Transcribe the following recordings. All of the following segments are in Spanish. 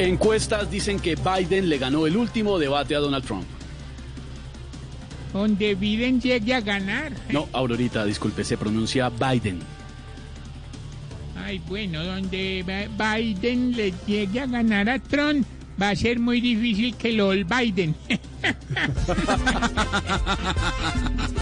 Encuestas dicen que Biden le ganó el último debate a Donald Trump. Donde Biden llegue a ganar. No, Aurorita, disculpe, se pronuncia Biden. Ay, bueno, donde Biden le llegue a ganar a Trump, va a ser muy difícil que lo Biden.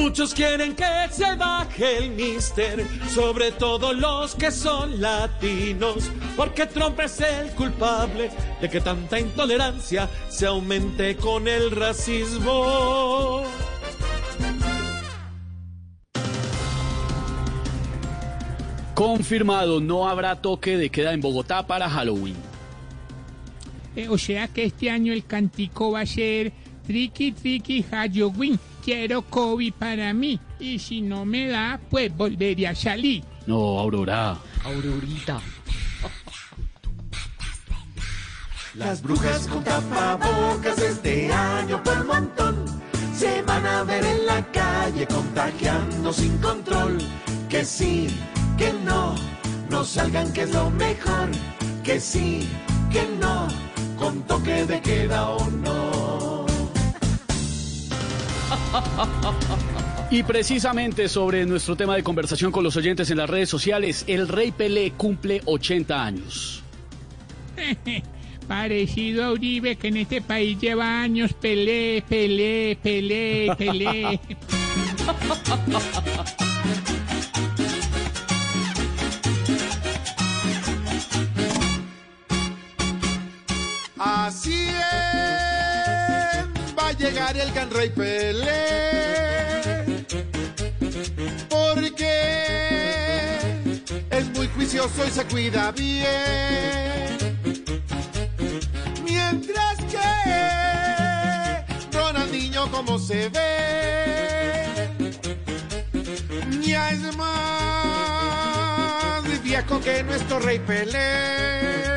Muchos quieren que se baje el mister, sobre todo los que son latinos, porque Trump es el culpable de que tanta intolerancia se aumente con el racismo. Confirmado, no habrá toque de queda en Bogotá para Halloween. Eh, o sea que este año el cantico va a ser Tricky Tricky Halloween. Quiero COVID para mí. Y si no me da, pues volveré a salir. No, Aurora. Aurorita. Las brujas con tapabocas este año por montón se van a ver en la calle contagiando sin control. Que sí, que no, no salgan que es lo mejor. Que sí, que no, con toque de queda o no. Y precisamente sobre nuestro tema de conversación con los oyentes en las redes sociales, el Rey Pelé cumple 80 años. Parecido a Uribe, que en este país lleva años pelé, pelé, pelé, pelé. Así llegar el gran rey Pelé. Porque es muy juicioso y se cuida bien. Mientras que Ronaldinho como se ve, ya es más viejo que nuestro rey Pelé.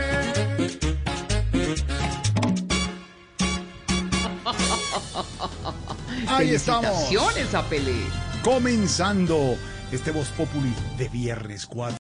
Ahí estamos. A Pelé. Comenzando este Voz Populi de viernes 4.